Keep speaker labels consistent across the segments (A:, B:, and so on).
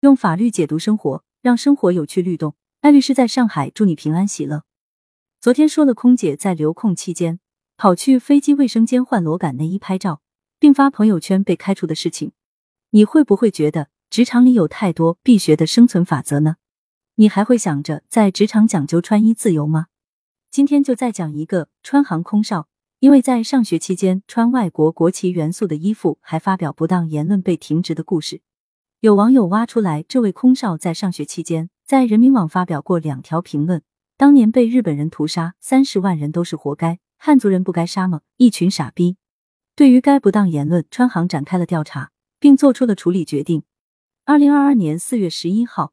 A: 用法律解读生活，让生活有趣律动。艾律师在上海，祝你平安喜乐。昨天说了空姐在留空期间跑去飞机卫生间换螺杆内衣拍照，并发朋友圈被开除的事情，你会不会觉得职场里有太多必学的生存法则呢？你还会想着在职场讲究穿衣自由吗？今天就再讲一个川航空少，因为在上学期间穿外国国旗元素的衣服，还发表不当言论被停职的故事。有网友挖出来，这位空少在上学期间在人民网发表过两条评论：当年被日本人屠杀，三十万人都是活该，汉族人不该杀吗？一群傻逼。对于该不当言论，川航展开了调查，并做出了处理决定。二零二二年四月十一号，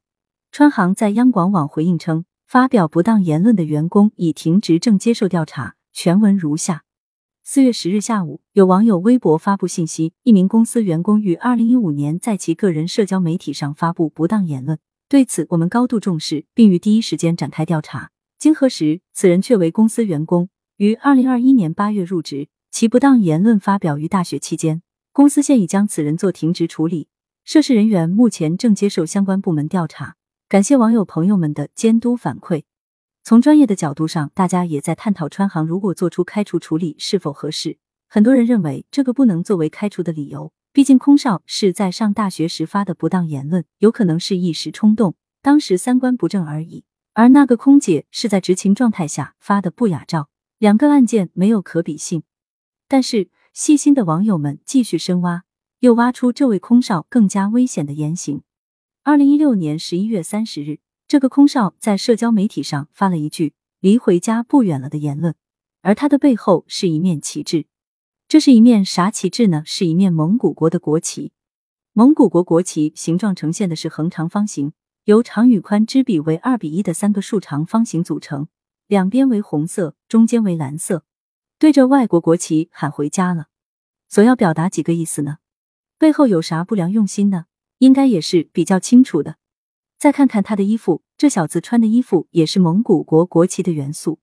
A: 川航在央广网回应称，发表不当言论的员工已停职，正接受调查。全文如下。四月十日下午，有网友微博发布信息，一名公司员工于二零一五年在其个人社交媒体上发布不当言论。对此，我们高度重视，并于第一时间展开调查。经核实，此人确为公司员工，于二零二一年八月入职。其不当言论发表于大学期间，公司现已将此人做停职处理，涉事人员目前正接受相关部门调查。感谢网友朋友们的监督反馈。从专业的角度上，大家也在探讨川航如果做出开除处理是否合适。很多人认为这个不能作为开除的理由，毕竟空少是在上大学时发的不当言论，有可能是一时冲动，当时三观不正而已。而那个空姐是在执勤状态下发的不雅照，两个案件没有可比性。但是细心的网友们继续深挖，又挖出这位空少更加危险的言行。二零一六年十一月三十日。这个空少在社交媒体上发了一句“离回家不远了”的言论，而他的背后是一面旗帜。这是一面啥旗帜呢？是一面蒙古国的国旗。蒙古国国旗形状呈现的是横长方形，由长与宽之比为二比一的三个竖长方形组成，两边为红色，中间为蓝色。对着外国国旗喊“回家了”，所要表达几个意思呢？背后有啥不良用心呢？应该也是比较清楚的。再看看他的衣服，这小子穿的衣服也是蒙古国国旗的元素，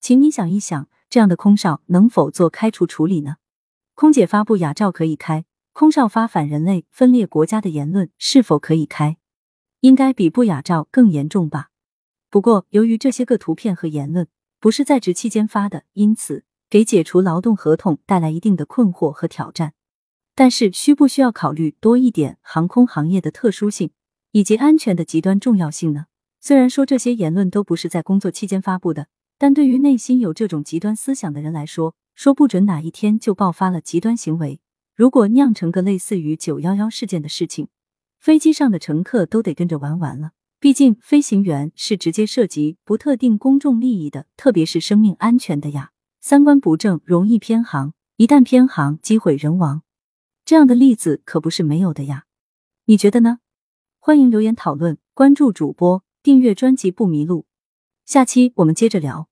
A: 请你想一想，这样的空少能否做开除处理呢？空姐发布雅照可以开，空少发反人类、分裂国家的言论是否可以开？应该比不雅照更严重吧？不过，由于这些个图片和言论不是在职期间发的，因此给解除劳动合同带来一定的困惑和挑战。但是，需不需要考虑多一点航空行业的特殊性？以及安全的极端重要性呢？虽然说这些言论都不是在工作期间发布的，但对于内心有这种极端思想的人来说，说不准哪一天就爆发了极端行为。如果酿成个类似于九幺幺事件的事情，飞机上的乘客都得跟着玩完了。毕竟飞行员是直接涉及不特定公众利益的，特别是生命安全的呀。三观不正，容易偏航，一旦偏航，机毁人亡，这样的例子可不是没有的呀。你觉得呢？欢迎留言讨论，关注主播，订阅专辑不迷路。下期我们接着聊。